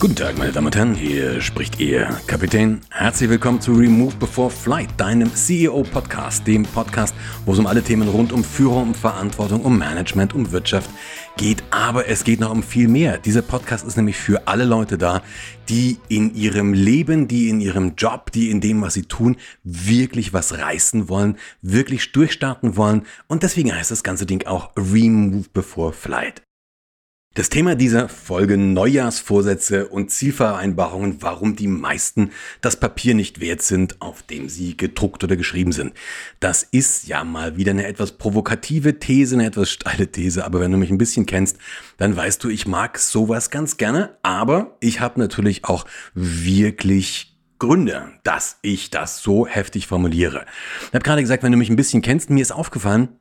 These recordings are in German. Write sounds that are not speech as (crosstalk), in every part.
Guten Tag, meine Damen und Herren, hier spricht Ihr Kapitän. Herzlich willkommen zu Remove Before Flight, deinem CEO-Podcast, dem Podcast, wo es um alle Themen rund um Führung, um Verantwortung, um Management, um Wirtschaft geht. Aber es geht noch um viel mehr. Dieser Podcast ist nämlich für alle Leute da, die in ihrem Leben, die in ihrem Job, die in dem, was sie tun, wirklich was reißen wollen, wirklich durchstarten wollen. Und deswegen heißt das ganze Ding auch Remove Before Flight. Das Thema dieser Folge Neujahrsvorsätze und Zielvereinbarungen, warum die meisten das Papier nicht wert sind, auf dem sie gedruckt oder geschrieben sind. Das ist ja mal wieder eine etwas provokative These, eine etwas steile These, aber wenn du mich ein bisschen kennst, dann weißt du, ich mag sowas ganz gerne, aber ich habe natürlich auch wirklich Gründe, dass ich das so heftig formuliere. Ich habe gerade gesagt, wenn du mich ein bisschen kennst, mir ist aufgefallen,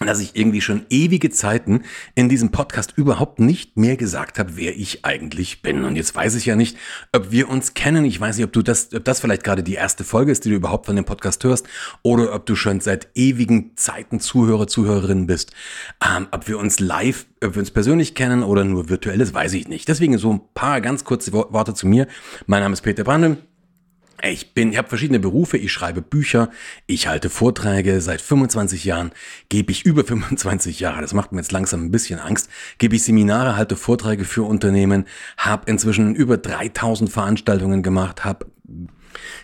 dass ich irgendwie schon ewige Zeiten in diesem Podcast überhaupt nicht mehr gesagt habe, wer ich eigentlich bin. Und jetzt weiß ich ja nicht, ob wir uns kennen. Ich weiß nicht, ob du das, ob das vielleicht gerade die erste Folge ist, die du überhaupt von dem Podcast hörst, oder ob du schon seit ewigen Zeiten Zuhörer, Zuhörerin bist. Ähm, ob wir uns live, ob wir uns persönlich kennen oder nur virtuelles, weiß ich nicht. Deswegen so ein paar ganz kurze Worte zu mir. Mein Name ist Peter Brandl. Ich bin, ich habe verschiedene Berufe, ich schreibe Bücher, ich halte Vorträge, seit 25 Jahren gebe ich über (laughs) 25 Jahre, das macht mir jetzt langsam ein bisschen Angst, gebe ich Seminare, halte Vorträge für Unternehmen, habe inzwischen über 3000 Veranstaltungen gemacht, habe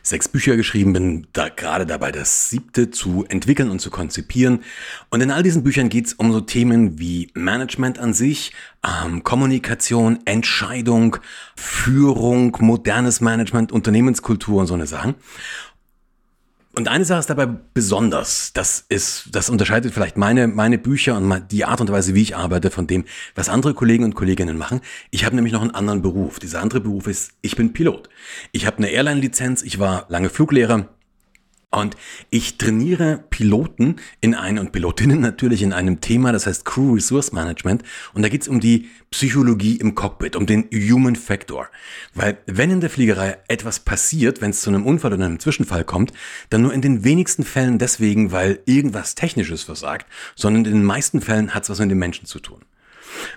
sechs Bücher geschrieben, bin da gerade dabei, das siebte zu entwickeln und zu konzipieren. Und in all diesen Büchern geht es um so Themen wie Management an sich, ähm, Kommunikation, Entscheidung, Führung, modernes Management, Unternehmenskultur und so eine Sachen. Und eine Sache ist dabei besonders. Das ist, das unterscheidet vielleicht meine, meine Bücher und die Art und Weise, wie ich arbeite, von dem, was andere Kollegen und Kolleginnen machen. Ich habe nämlich noch einen anderen Beruf. Dieser andere Beruf ist, ich bin Pilot. Ich habe eine Airline-Lizenz. Ich war lange Fluglehrer. Und ich trainiere Piloten in einem und Pilotinnen (laughs) natürlich in einem Thema, das heißt Crew Resource Management. Und da geht es um die Psychologie im Cockpit, um den Human Factor. Weil wenn in der Fliegerei etwas passiert, wenn es zu einem Unfall oder einem Zwischenfall kommt, dann nur in den wenigsten Fällen deswegen, weil irgendwas Technisches versagt, sondern in den meisten Fällen hat es was mit dem Menschen zu tun.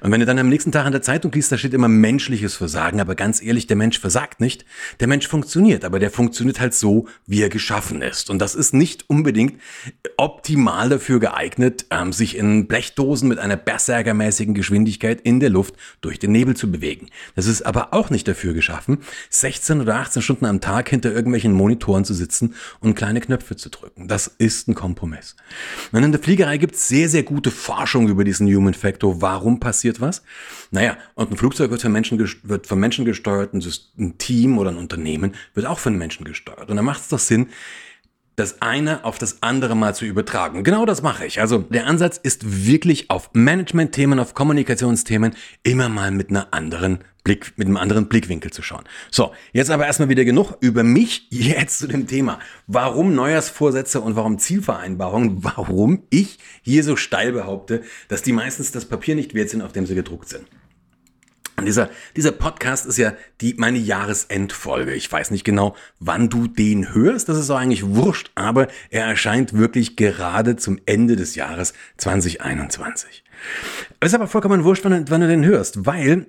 Und wenn du dann am nächsten Tag in der Zeitung liest, da steht immer menschliches Versagen, aber ganz ehrlich, der Mensch versagt nicht. Der Mensch funktioniert, aber der funktioniert halt so, wie er geschaffen ist. Und das ist nicht unbedingt optimal dafür geeignet, ähm, sich in Blechdosen mit einer berserkermäßigen Geschwindigkeit in der Luft durch den Nebel zu bewegen. Das ist aber auch nicht dafür geschaffen, 16 oder 18 Stunden am Tag hinter irgendwelchen Monitoren zu sitzen und kleine Knöpfe zu drücken. Das ist ein Kompromiss. Und in der Fliegerei gibt es sehr, sehr gute Forschung über diesen Human Factor. Warum passiert was. Naja, und ein Flugzeug wird von Menschen, wird von Menschen gesteuert, ein Team oder ein Unternehmen wird auch von Menschen gesteuert. Und da macht es doch Sinn, das eine auf das andere mal zu übertragen. Genau das mache ich. Also der Ansatz ist wirklich auf Management-Themen, auf Kommunikationsthemen immer mal mit einer anderen Blick, mit einem anderen Blickwinkel zu schauen. So, jetzt aber erstmal wieder genug über mich. (laughs) Jetzt zu dem Thema. Warum Neujahrsvorsätze und warum Zielvereinbarungen? Warum ich hier so steil behaupte, dass die meistens das Papier nicht wert sind, auf dem sie gedruckt sind. Und dieser, dieser Podcast ist ja die, meine Jahresendfolge. Ich weiß nicht genau, wann du den hörst. Das ist auch eigentlich wurscht, aber er erscheint wirklich gerade zum Ende des Jahres 2021. Es ist aber vollkommen wurscht, wann, wann du den hörst, weil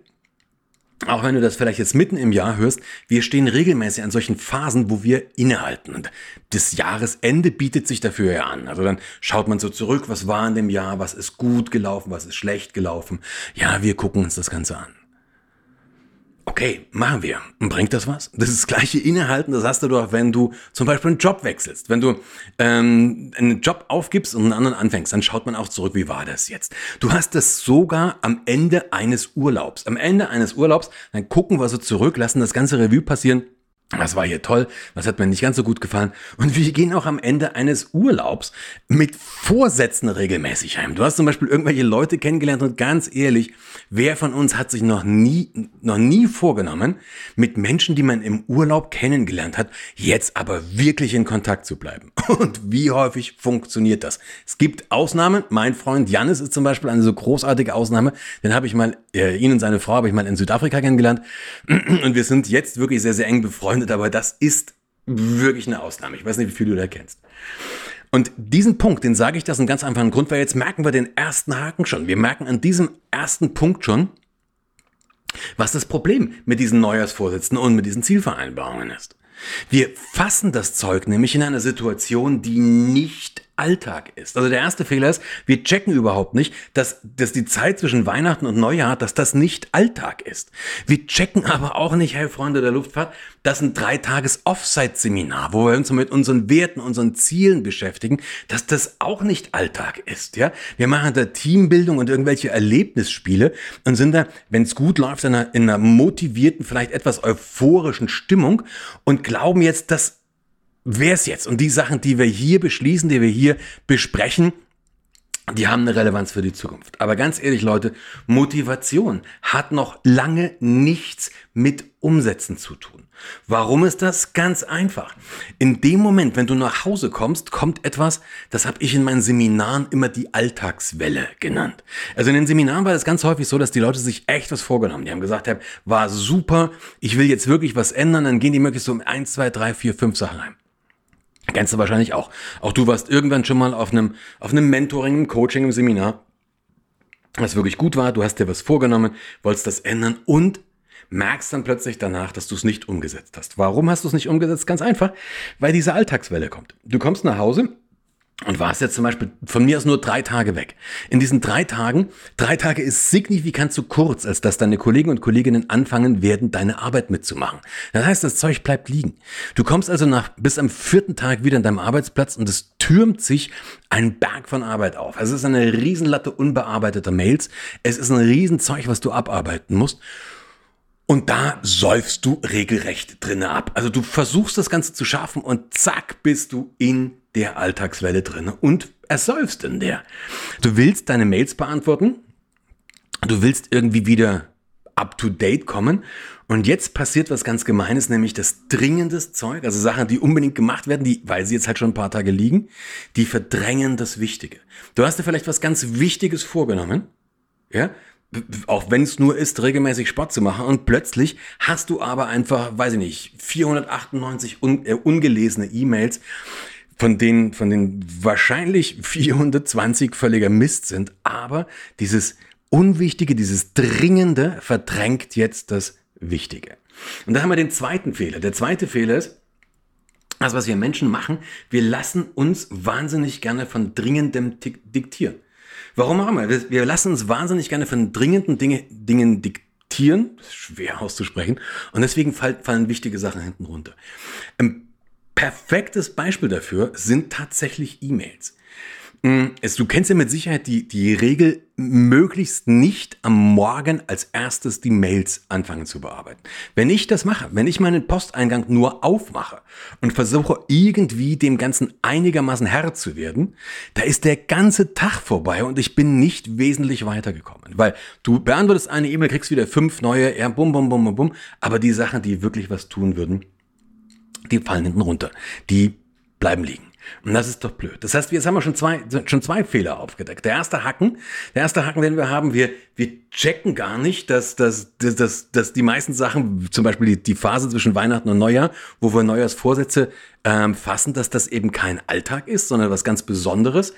auch wenn du das vielleicht jetzt mitten im Jahr hörst, wir stehen regelmäßig an solchen Phasen, wo wir innehalten. Und das Jahresende bietet sich dafür ja an. Also dann schaut man so zurück, was war in dem Jahr, was ist gut gelaufen, was ist schlecht gelaufen. Ja, wir gucken uns das Ganze an. Okay, machen wir. Und bringt das was? Das ist das gleiche Innehalten, das hast du doch, wenn du zum Beispiel einen Job wechselst. Wenn du ähm, einen Job aufgibst und einen anderen anfängst, dann schaut man auch zurück, wie war das jetzt? Du hast das sogar am Ende eines Urlaubs. Am Ende eines Urlaubs, dann gucken wir so zurück, lassen das ganze Revue passieren was war hier toll, was hat mir nicht ganz so gut gefallen. Und wir gehen auch am Ende eines Urlaubs mit Vorsätzen regelmäßig heim. Du hast zum Beispiel irgendwelche Leute kennengelernt und ganz ehrlich, wer von uns hat sich noch nie, noch nie vorgenommen, mit Menschen, die man im Urlaub kennengelernt hat, jetzt aber wirklich in Kontakt zu bleiben? (laughs) Und wie häufig funktioniert das? Es gibt Ausnahmen. Mein Freund Janis ist zum Beispiel eine so großartige Ausnahme. Den habe ich mal, äh, ihn und seine Frau habe ich mal in Südafrika kennengelernt. (clears throat) Und wir sind jetzt wirklich sehr, sehr eng befreundet befreundet, aber das ist wirklich eine Ausnahme. Ich weiß nicht, wie viel du da kennst. Und diesen Punkt, den sage ich das einen ganz einfachen Grund, weil jetzt merken wir den ersten Haken schon. Wir merken an diesem ersten Punkt schon, Was das Problem mit diesen Neujahrsvorsätzen und mit diesen Zielvereinbarungen ist. Wir fassen das Zeug nämlich in einer Situation, die nicht Alltag ist. Also der erste Fehler ist, wir checken überhaupt nicht, dass, dass die Zeit zwischen Weihnachten und Neujahr, dass das nicht Alltag ist. Wir checken (laughs) aber auch nicht, hey Freunde der Luftfahrt, dass ein dreitages Offsite-Seminar, wo wir uns mit unseren Werten, unseren Zielen beschäftigen, dass das auch nicht Alltag ist. Ja, Wir machen da Teambildung und irgendwelche Erlebnisspiele und sind da, wenn es gut läuft, in einer, in einer motivierten, vielleicht etwas euphorischen Stimmung und glauben jetzt, dass wer ist jetzt? Und die Sachen, die wir hier beschließen, die wir hier besprechen, die haben eine Relevanz für die Zukunft. Aber ganz ehrlich, Leute, Motivation hat noch lange nichts mit Umsetzen zu tun. Warum ist das? Ganz einfach. In dem Moment, wenn du nach Hause kommst, kommt etwas, das habe ich in meinen Seminaren immer die Alltagswelle genannt. Also in den Seminaren war das ganz häufig so, dass die Leute sich echt was vorgenommen haben. Die haben gesagt, war super, ich will jetzt wirklich was ändern, dann gehen die möglichst so um eins, zwei, drei, vier, fünf Sachen rein. Kennst du wahrscheinlich auch. Auch du warst irgendwann schon mal auf einem, auf einem Mentoring, einem Coaching, im Seminar, was wirklich gut war. Du hast dir was vorgenommen, wolltest das ändern und merkst dann plötzlich danach, dass du es nicht umgesetzt hast. Warum hast du es nicht umgesetzt? Ganz einfach, weil diese Alltagswelle kommt. Du kommst nach Hause und warst jetzt zum Beispiel von mir aus nur drei Tage weg. In diesen drei Tagen, drei Tage ist signifikant zu kurz, als dass deine Kollegen und Kolleginnen anfangen werden, deine Arbeit mitzumachen. Das heißt, das Zeug bleibt liegen. Du kommst also nach, bis am vierten Tag wieder an deinem Arbeitsplatz und es türmt sich ein Berg von Arbeit auf. Es ist eine Riesenlatte unbearbeiteter Mails. Es ist ein Riesenzeug, was du abarbeiten musst. Und da säufst du regelrecht drinne ab. Also du versuchst das Ganze zu schaffen und zack bist du in der Alltagswelle drin und ersäufst in der. Du willst deine Mails beantworten, du willst irgendwie wieder up to date kommen und jetzt passiert was ganz Gemeines, nämlich das dringendes Zeug, also Sachen, die unbedingt gemacht werden, die, weil sie jetzt halt schon ein paar Tage liegen, die verdrängen das Wichtige. Du hast dir vielleicht was ganz Wichtiges vorgenommen, ja, auch wenn es nur ist, regelmäßig Sport zu machen und plötzlich hast du aber einfach, weiß ich nicht, 498 un, äh, ungelesene E-Mails, von denen, von denen wahrscheinlich 420 völliger Mist sind, aber dieses Unwichtige, dieses Dringende verdrängt jetzt das Wichtige. Und da haben wir den zweiten Fehler. Der zweite Fehler ist, also was wir Menschen machen, wir lassen uns wahnsinnig gerne von Dringendem diktieren. Warum auch immer. Wir lassen uns wahnsinnig gerne von dringenden Dinge, Dingen diktieren. Schwer auszusprechen. Und deswegen fallen wichtige Sachen hinten runter. Ein perfektes Beispiel dafür sind tatsächlich E-Mails. Mm, du kennst ja mit Sicherheit die, die Regel, möglichst nicht am Morgen als erstes die Mails anfangen zu bearbeiten. Wenn ich das mache, wenn ich meinen Posteingang nur aufmache und versuche irgendwie dem Ganzen einigermaßen Herr zu werden, da ist der ganze Tag vorbei und ich bin nicht wesentlich weitergekommen. Weil du beantwortest eine E-Mail, kriegst wieder fünf neue, ja, bum, bum, bum, bum, bum, aber die Sachen, die wirklich was tun würden, die fallen hinten runter. Die bleiben liegen. Und das ist doch blöd. Das heißt, jetzt haben wir schon zwei, schon zwei Fehler aufgedeckt. Der erste Hacken, der erste Hacken, den wir haben, wir, wir checken gar nicht, dass, dass, dass, dass, dass die meisten Sachen, zum Beispiel die, die Phase zwischen Weihnachten und Neujahr, wo wir Neujahrsvorsätze ähm, fassen, dass das eben kein Alltag ist, sondern was ganz Besonderes.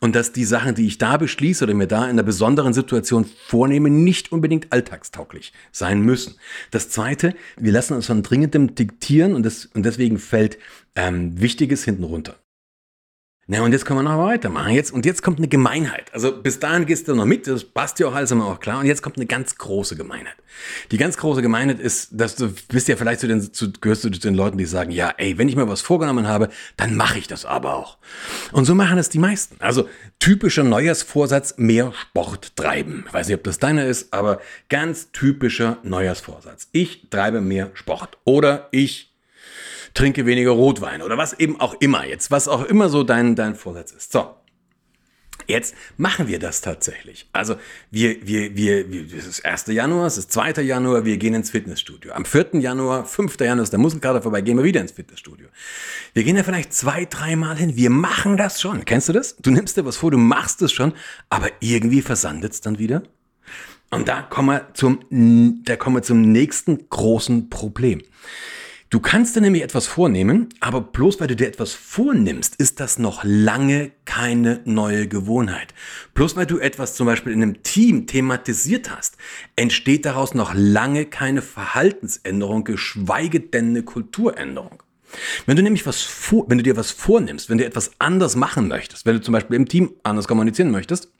Und dass die Sachen, die ich da beschließe oder mir da in einer besonderen Situation vornehme, nicht unbedingt alltagstauglich sein müssen. Das zweite, wir lassen uns von dringendem diktieren und, das, und deswegen fällt ähm, Wichtiges hinten runter. Na, und jetzt können wir noch weitermachen. Jetzt, und jetzt kommt eine Gemeinheit. Also bis dahin gehst du noch mit, das passt ja auch alles immer auch klar. Und jetzt kommt eine ganz große Gemeinheit. Die ganz große Gemeinheit ist, dass du bist ja vielleicht zu den, zu, gehörst du zu den Leuten, die sagen, ja, ey, wenn ich mir was vorgenommen habe, dann mache ich das aber auch. Und so machen es die meisten. Also typischer Neujahrsvorsatz, mehr Sport treiben. Ich weiß nicht, ob das deiner ist, aber ganz typischer Neujahrsvorsatz. Ich treibe mehr Sport. Oder ich trinke weniger Rotwein oder was eben auch immer jetzt, was auch immer so dein, dein Vorsatz ist. So. Jetzt machen wir das tatsächlich. Also wir, wir, wir, wir, es ist 1. Januar, es ist 2. Januar, wir gehen ins Fitnessstudio. Am 4. Januar, 5. Januar ist der Muskelkater vorbei, gehen wir wieder ins Fitnessstudio. Wir gehen da vielleicht zwei, dreimal hin. Wir machen das schon. Kennst du das? Du nimmst dir was vor, du machst es schon, aber irgendwie versandet es dann wieder. Und da kommen wir zum, da kommen wir zum nächsten großen Problem. Du kannst dir nämlich etwas vornehmen, aber bloß weil du dir etwas vornimmst, ist das noch lange keine neue Gewohnheit. Bloß weil du etwas zum Beispiel in einem Team thematisiert hast, entsteht daraus noch lange keine Verhaltensänderung, geschweige denn eine Kulturänderung. Wenn du nämlich was vor, wenn du dir was vornimmst, wenn du etwas anders machen möchtest, wenn du zum Beispiel im Team anders kommunizieren möchtest,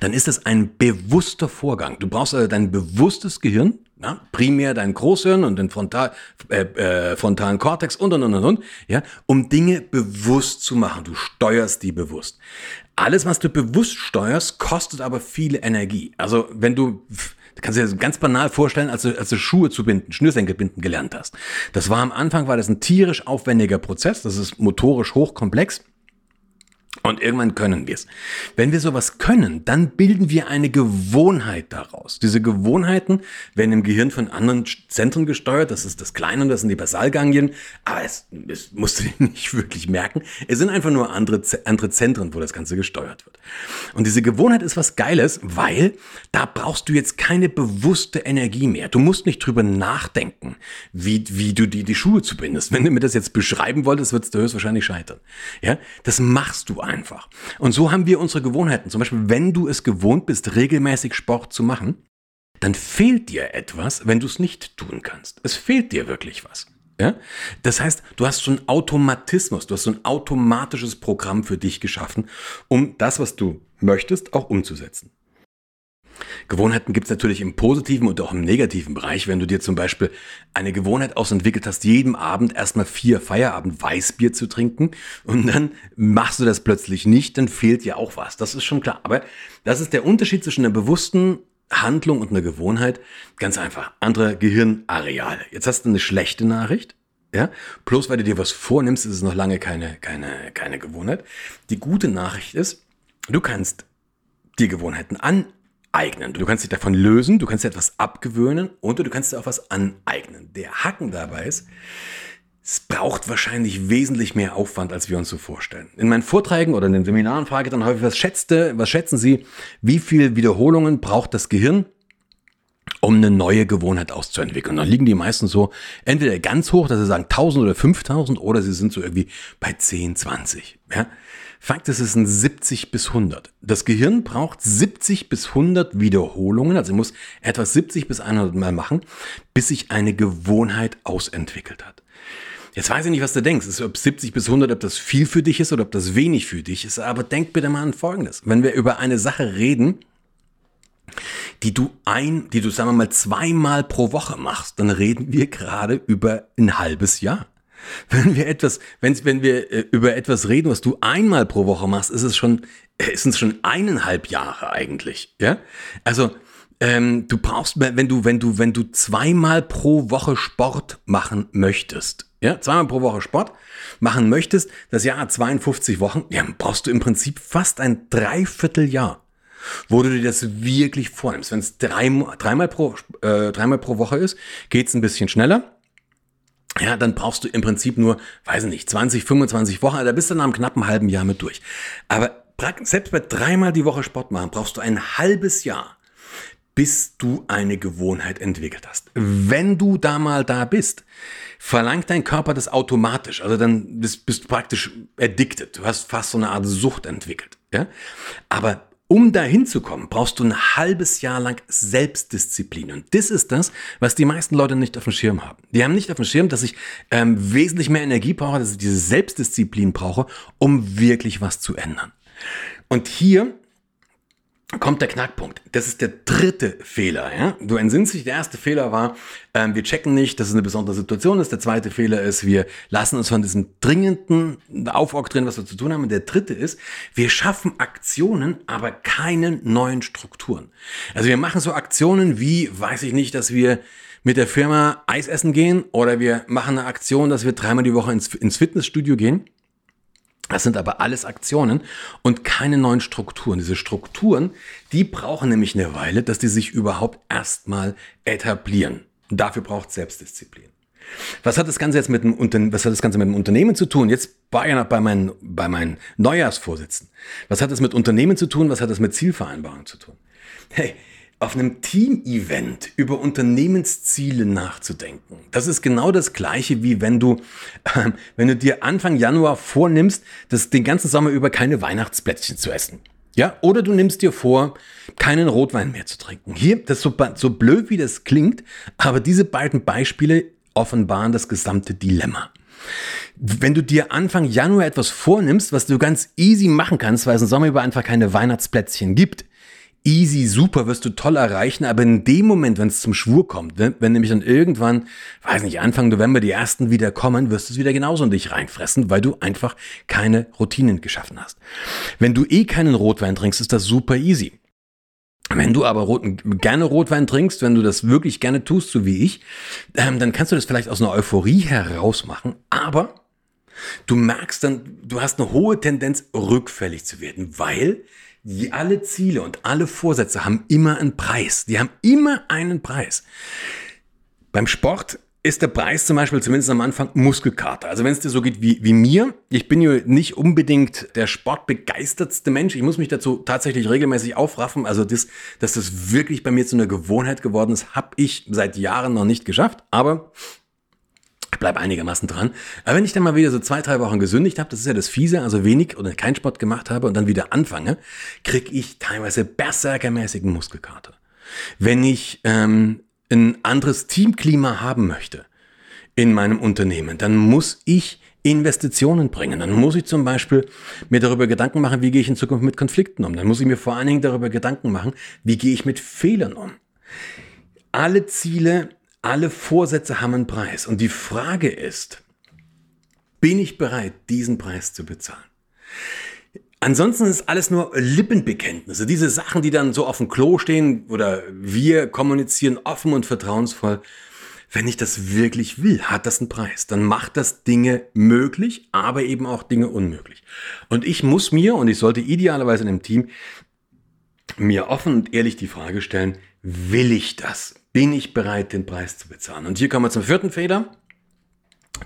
dann ist es ein bewusster Vorgang. Du brauchst also dein bewusstes Gehirn, ja, primär dein Großhirn und den Frontal, äh, äh, frontalen Kortex und und und und ja, um Dinge bewusst zu machen. Du steuerst die bewusst. Alles, was du bewusst steuerst, kostet aber viel Energie. Also wenn du Du kannst dir das ganz banal vorstellen, als du, als du Schuhe zu binden, Schnürsenkel binden gelernt hast. Das war am Anfang, war das ein tierisch aufwendiger Prozess. Das ist motorisch hochkomplex. Und irgendwann können wir es. Wenn wir sowas können, dann bilden wir eine Gewohnheit daraus. Diese Gewohnheiten werden im Gehirn von anderen Zentren gesteuert. Das ist das Kleine und das sind die Basalganglien. Aber es, es musst du (laughs) nicht wirklich merken. Es sind einfach nur andere, andere Zentren, wo das Ganze gesteuert wird. Und diese Gewohnheit ist was Geiles, weil da brauchst du jetzt keine bewusste Energie mehr. Du musst nicht drüber nachdenken, wie, wie du die, die Schuhe zubindest. Wenn du mir das jetzt beschreiben wolltest, würdest du höchstwahrscheinlich scheitern. Ja, das machst du einfach einfach. Und so haben wir unsere Gewohnheiten. Zum Beispiel, wenn du es gewohnt bist, regelmäßig Sport zu machen, dann fehlt dir etwas, wenn du es nicht tun kannst. Es fehlt dir wirklich was. Ja? Das heißt, du hast so einen Automatismus, du hast so ein automatisches Programm für dich geschaffen, um das, was du möchtest, auch umzusetzen. Gewohnheiten gibt es natürlich im positiven und auch im negativen Bereich. Wenn du dir zum Beispiel eine Gewohnheit ausentwickelt hast, jeden Abend erstmal vier Feierabend Weißbier zu trinken und dann machst du das plötzlich nicht, dann fehlt dir auch was. Das ist schon klar. Aber das ist der Unterschied zwischen einer bewussten Handlung und einer Gewohnheit. Ganz einfach. Andere Gehirnareale. Jetzt hast du eine schlechte Nachricht. Ja, bloß weil du dir was vornimmst, ist es noch lange keine, keine, keine Gewohnheit. Die gute Nachricht ist, du kannst die Gewohnheiten an eignen. Du kannst dich davon lösen, du kannst dir etwas abgewöhnen und du kannst dir auch was aneignen. Der Haken dabei ist, es braucht wahrscheinlich wesentlich mehr Aufwand, als wir uns so vorstellen. In meinen Vorträgen oder in den Seminaren frage ich dann häufig, was schätzte, was schätzen Sie, wie viel Wiederholungen braucht das Gehirn, um eine neue Gewohnheit auszuentwickeln. Dann liegen die meisten so entweder ganz hoch, dass sie sagen 1000 oder 5000 oder sie sind so irgendwie bei 10, 20. Ja? Fakt ist, es sind 70 bis 100. Das Gehirn braucht 70 bis 100 Wiederholungen, also muss etwas 70 bis 100 Mal machen, bis sich eine Gewohnheit ausentwickelt hat. Jetzt weiß ich nicht, was du denkst. Ist, ob 70 bis 100, ob das viel für dich ist oder ob das wenig für dich ist. Aber denk bitte mal an Folgendes. Wenn wir über eine Sache reden, die du ein, die du, sagen wir mal, zweimal pro Woche machst, dann reden wir gerade über ein halbes Jahr. Wenn wir etwas, wenn, wenn wir äh, über etwas reden, was du einmal pro Woche machst, ist es schon, äh, ist es schon eineinhalb Jahre eigentlich, ja? Also, ähm, du brauchst, wenn du, wenn du, wenn du zweimal pro Woche Sport machen möchtest, ja, zweimal pro Woche Sport machen möchtest, das Jahr hat 52 Wochen, ja, brauchst du im Prinzip fast ein Dreivierteljahr, wo du dir das wirklich vornimmst. Wenn es drei, dreimal, pro, äh, dreimal pro Woche ist, geht's ein bisschen schneller ja, dann brauchst du im Prinzip nur, weiß ich nicht, 20, 25 Wochen, da bist du nach einem knappen halben Jahr mit durch. Aber selbst bei dreimal die Woche Sport machen, brauchst du ein halbes Jahr, bis du eine Gewohnheit entwickelt hast. Wenn du da mal da bist, verlangt dein Körper das automatisch. Also dann bist, bist du praktisch addicted. Du hast fast so eine Art Sucht entwickelt. Ja? Aber um dahin zu kommen, brauchst du ein halbes Jahr lang Selbstdisziplin. Und das ist das, was die meisten Leute nicht auf dem Schirm haben. Die haben nicht auf dem Schirm, dass ich ähm, wesentlich mehr Energie brauche, dass ich diese Selbstdisziplin brauche, um wirklich was zu ändern. Und hier kommt der Knackpunkt. Das ist der dritte Fehler. Ja? Du entsinnst dich, der erste Fehler war, ähm, wir checken nicht, dass es eine besondere Situation ist. Der zweite Fehler ist, wir lassen uns von diesem dringenden aufoktroyieren, was wir zu tun haben. Und der dritte ist, wir schaffen Aktionen, aber keine neuen Strukturen. Also wir machen so Aktionen wie, weiß ich nicht, dass wir mit der Firma Eis essen gehen oder wir machen eine Aktion, dass wir dreimal die Woche ins, ins Fitnessstudio gehen. Das sind aber alles Aktionen und keine neuen Strukturen. Diese Strukturen, die brauchen nämlich eine Weile, dass die sich überhaupt erstmal etablieren. Und dafür braucht es Selbstdisziplin. Was hat das Ganze jetzt mit dem, was hat das Ganze mit dem Unternehmen zu tun? Jetzt war ja noch bei meinen, bei meinen Neujahrsvorsitzenden. Was hat das mit Unternehmen zu tun? Was hat das mit Zielvereinbarungen zu tun? Hey, auf einem Team-Event über Unternehmensziele nachzudenken. Das ist genau das gleiche, wie wenn du, äh, wenn du dir Anfang Januar vornimmst, das den ganzen Sommer über keine Weihnachtsplätzchen zu essen. Ja, oder du nimmst dir vor, keinen Rotwein mehr zu trinken. Hier, das so, so blöd wie das klingt, aber diese beiden Beispiele offenbaren das gesamte Dilemma. Wenn du dir Anfang Januar etwas vornimmst, was du ganz easy machen kannst, weil es im Sommer über einfach keine Weihnachtsplätzchen gibt, easy, super, wirst du toll erreichen, aber in dem Moment, wenn es zum Schwur kommt, wenn, wenn nämlich dann irgendwann, weiß nicht, Anfang November die ersten wieder kommen, wirst du es wieder genauso in dich reinfressen, weil du einfach keine Routinen geschaffen hast. Wenn du eh keinen Rotwein trinkst, ist das super easy. Wenn du aber rot, gerne Rotwein trinkst, wenn du das wirklich gerne tust, so wie ich, ähm, dann kannst du das vielleicht aus einer Euphorie heraus machen, aber du merkst dann, du hast eine hohe Tendenz, rückfällig zu werden, weil die alle Ziele und alle Vorsätze haben immer einen Preis. Die haben immer einen Preis. Beim Sport ist der Preis zum Beispiel zumindest am Anfang Muskelkater. Also wenn es dir so geht wie, wie mir, ich bin ja nicht unbedingt der sportbegeistertste Mensch. Ich muss mich dazu tatsächlich regelmäßig aufraffen. Also das, dass das wirklich bei mir zu einer Gewohnheit geworden ist, habe ich seit Jahren noch nicht geschafft. Aber bleibe einigermaßen dran. Aber wenn ich dann mal wieder so zwei, drei Wochen gesündigt habe, das ist ja das Fiese, also wenig oder keinen Sport gemacht habe und dann wieder anfange, kriege ich teilweise berserkermäßigen Muskelkater. Wenn ich ähm, ein anderes Teamklima haben möchte in meinem Unternehmen, dann muss ich Investitionen bringen. Dann muss ich zum Beispiel mir darüber Gedanken machen, wie gehe ich in Zukunft mit Konflikten um. Dann muss ich mir vor allen Dingen darüber Gedanken machen, wie gehe ich mit Fehlern um. Alle Ziele, alle Vorsätze haben einen Preis. Und die Frage ist, bin ich bereit, diesen Preis zu bezahlen? Ansonsten ist alles nur Lippenbekenntnisse. Diese Sachen, die dann so auf dem Klo stehen oder wir kommunizieren offen und vertrauensvoll. Wenn ich das wirklich will, hat das einen Preis. Dann macht das Dinge möglich, aber eben auch Dinge unmöglich. Und ich muss mir, und ich sollte idealerweise in einem Team, mir offen und ehrlich die Frage stellen, will ich das? Bin ich bereit, den Preis zu bezahlen? Und hier kommen wir zum vierten Fehler.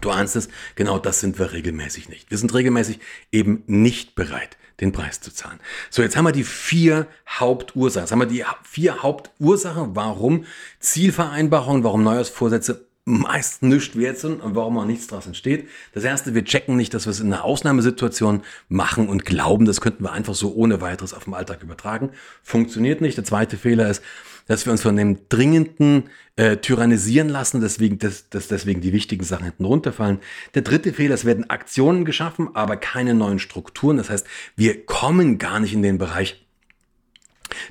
Du ahnst es, genau das sind wir regelmäßig nicht. Wir sind regelmäßig eben nicht bereit, den Preis zu zahlen. So, jetzt haben wir die vier Hauptursachen. Jetzt haben wir die vier Hauptursachen, warum Zielvereinbarungen, warum Neujahrsvorsätze meist nichts wert sind und warum auch nichts daraus entsteht. Das erste, wir checken nicht, dass wir es in einer Ausnahmesituation machen und glauben, das könnten wir einfach so ohne weiteres auf den Alltag übertragen. Funktioniert nicht. Der zweite Fehler ist, dass wir uns von dem Dringenden äh, tyrannisieren lassen, deswegen, dass, dass deswegen die wichtigen Sachen hinten runterfallen. Der dritte Fehler, es werden Aktionen geschaffen, aber keine neuen Strukturen. Das heißt, wir kommen gar nicht in den Bereich,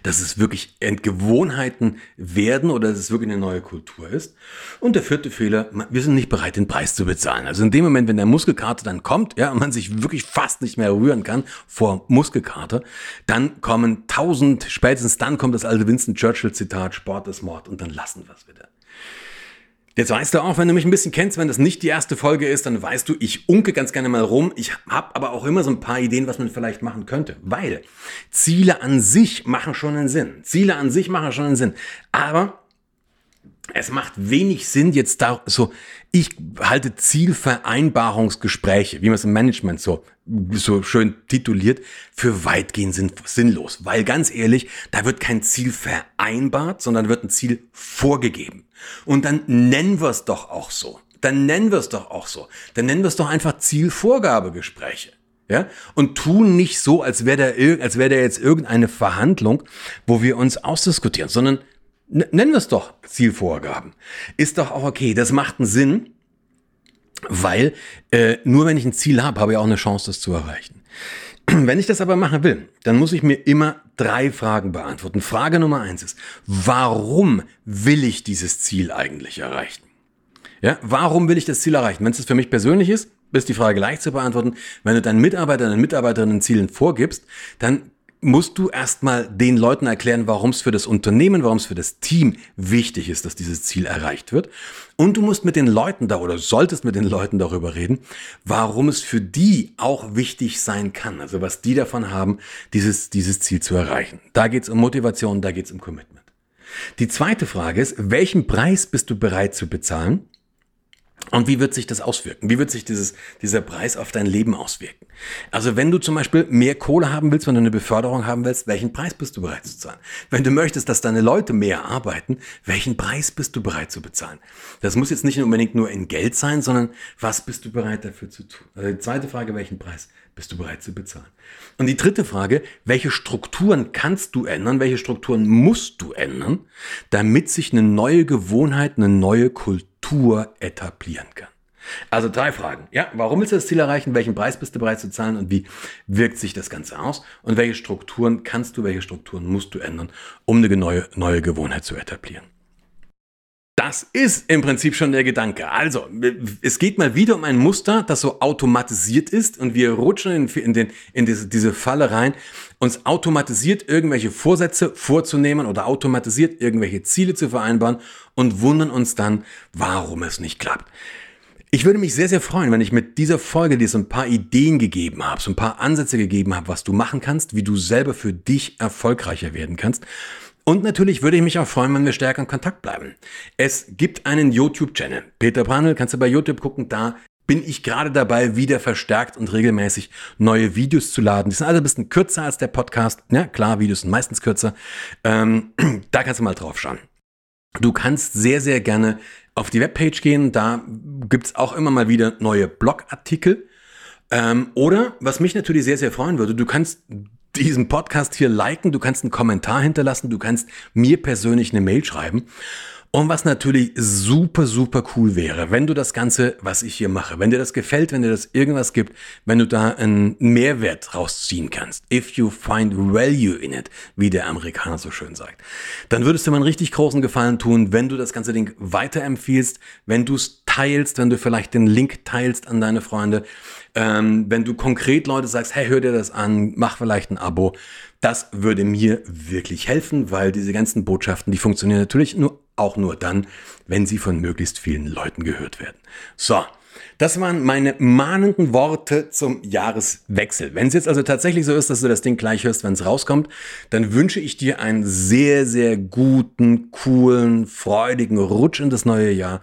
dass es wirklich Entgewohnheiten werden oder dass es wirklich eine neue Kultur ist. Und der vierte Fehler, wir sind nicht bereit, den Preis zu bezahlen. Also in dem Moment, wenn der Muskelkater dann kommt, ja, und man sich wirklich fast nicht mehr rühren kann vor Muskelkater, dann kommen tausend, spätestens dann kommt das alte Winston Churchill Zitat, Sport ist Mord und dann lassen wir es wieder. Jetzt weißt du auch, wenn du mich ein bisschen kennst, wenn das nicht die erste Folge ist, dann weißt du, ich unke ganz gerne mal rum. Ich habe aber auch immer so ein paar Ideen, was man vielleicht machen könnte. Weil Ziele an sich machen schon einen Sinn. Ziele an sich machen schon einen Sinn. Aber es macht wenig Sinn, jetzt da so, ich halte Zielvereinbarungsgespräche, wie man es im Management so, so schön tituliert, für weitgehend sinn, sinnlos. Weil ganz ehrlich, da wird kein Ziel vereinbart, sondern wird ein Ziel vorgegeben. Und dann nennen wir es doch auch so. Dann nennen wir es doch auch so. Dann nennen wir es doch einfach Zielvorgabegespräche. Ja? Und tun nicht so, als wäre da, als wäre da jetzt irgendeine Verhandlung, wo wir uns ausdiskutieren, sondern nennen wir es doch Zielvorgaben. Ist doch auch okay. Das macht einen Sinn, weil äh, nur wenn ich ein Ziel habe, habe ich auch eine Chance, das zu erreichen. (clears throat) Wenn ich das aber machen will, dann muss ich mir immer drei Fragen beantworten. Frage Nummer eins ist, warum will ich dieses Ziel eigentlich erreichen? Ja, warum will ich das Ziel erreichen? Wenn es für mich persönlich ist, ist die Frage leicht zu beantworten. Wenn du deinen Mitarbeitern und Mitarbeiterinnen Zielen vorgibst, dann musst du erstmal den Leuten erklären, warum es für das Unternehmen, warum es für das Team wichtig ist, dass dieses Ziel erreicht wird. Und du musst mit den Leuten da oder solltest mit den Leuten darüber reden, warum es für die auch wichtig sein kann. Also was die davon haben, dieses, dieses Ziel zu erreichen. Da geht es um Motivation, da geht es um Commitment. Die zweite Frage ist, welchen Preis bist du bereit zu bezahlen, Und wie wird sich das auswirken? Wie wird sich dieses, dieser Preis auf dein Leben auswirken? Also wenn du zum Beispiel mehr Kohle haben willst, wenn du eine Beförderung haben willst, welchen Preis bist du bereit zu zahlen? Wenn du möchtest, dass deine Leute mehr arbeiten, welchen Preis bist du bereit zu bezahlen? Das muss jetzt nicht unbedingt nur in Geld sein, sondern was bist du bereit dafür zu tun? Also die zweite Frage, welchen Preis bist du bereit zu bezahlen? Und die dritte Frage, welche Strukturen kannst du ändern? Welche Strukturen musst du ändern, damit sich eine neue Gewohnheit, eine neue Kultur Kultur etablieren kann. Also drei Fragen. Ja, warum willst du das Ziel erreichen? Welchen Preis bist du bereit zu zahlen? Und wie wirkt sich das Ganze aus? Und welche Strukturen kannst du, welche Strukturen musst du ändern, um eine neue, neue Gewohnheit zu etablieren? Das ist im Prinzip schon der Gedanke. Also, es geht mal wieder um ein Muster, das so automatisiert ist und wir rutschen in, in, den, in diese, diese Falle rein, uns automatisiert irgendwelche Vorsätze vorzunehmen oder automatisiert irgendwelche Ziele zu vereinbaren und wundern uns dann, warum es nicht klappt. Ich würde mich sehr, sehr freuen, wenn ich mit dieser Folge dir so ein paar Ideen gegeben habe, so ein paar Ansätze gegeben habe, was du machen kannst, wie du selber für dich erfolgreicher werden kannst. Und natürlich würde ich mich auch freuen, wenn wir stärker in Kontakt bleiben. Es gibt einen YouTube-Channel. Peter Brandl, kannst du bei YouTube gucken, da bin ich gerade dabei, wieder verstärkt und regelmäßig neue Videos zu laden. Die sind alle ein bisschen kürzer als der Podcast. Ja, klar, Videos sind meistens kürzer. Ähm, (clears throat) da kannst du mal drauf schauen. Du kannst sehr, sehr gerne auf die Webpage gehen. Da gibt's auch immer mal wieder neue Blogartikel. Ähm, oder, was mich natürlich sehr, sehr freuen würde, du kannst diesen Podcast hier liken, du kannst einen Kommentar hinterlassen, du kannst mir persönlich eine Mail schreiben. Und was natürlich super, super cool wäre, wenn du das Ganze, was ich hier mache, wenn dir das gefällt, wenn dir das irgendwas gibt, wenn du da einen Mehrwert rausziehen kannst, if you find value in it, wie der Amerikaner so schön sagt, dann würdest du mir einen richtig großen Gefallen tun, wenn du das ganze Ding weiterempfiehlst, wenn du es teilst, wenn du vielleicht den Link teilst an deine Freunde, ähm, wenn du konkret Leute sagst, hey, hör dir das an, mach vielleicht ein Abo. Das würde mir wirklich helfen, weil diese ganzen Botschaften, die funktionieren natürlich nur, auch nur dann, wenn sie von möglichst vielen Leuten gehört werden. So. Das waren meine mahnenden Worte zum Jahreswechsel. Wenn es jetzt also tatsächlich so ist, dass du das Ding gleich hörst, wenn es rauskommt, dann wünsche ich dir einen sehr, sehr guten, coolen, freudigen Rutsch in das neue Jahr.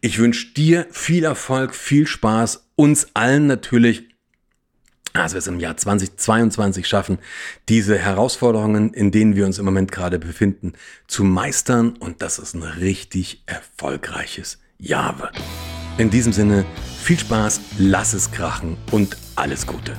Ich wünsche dir viel Erfolg, viel Spaß, uns allen natürlich, dass wir es im Jahr 2022 schaffen, diese Herausforderungen, in denen wir uns im Moment gerade befinden, zu meistern und dass es ein richtig erfolgreiches Jahr wird. In diesem Sinne, viel Spaß, lass es krachen und alles Gute.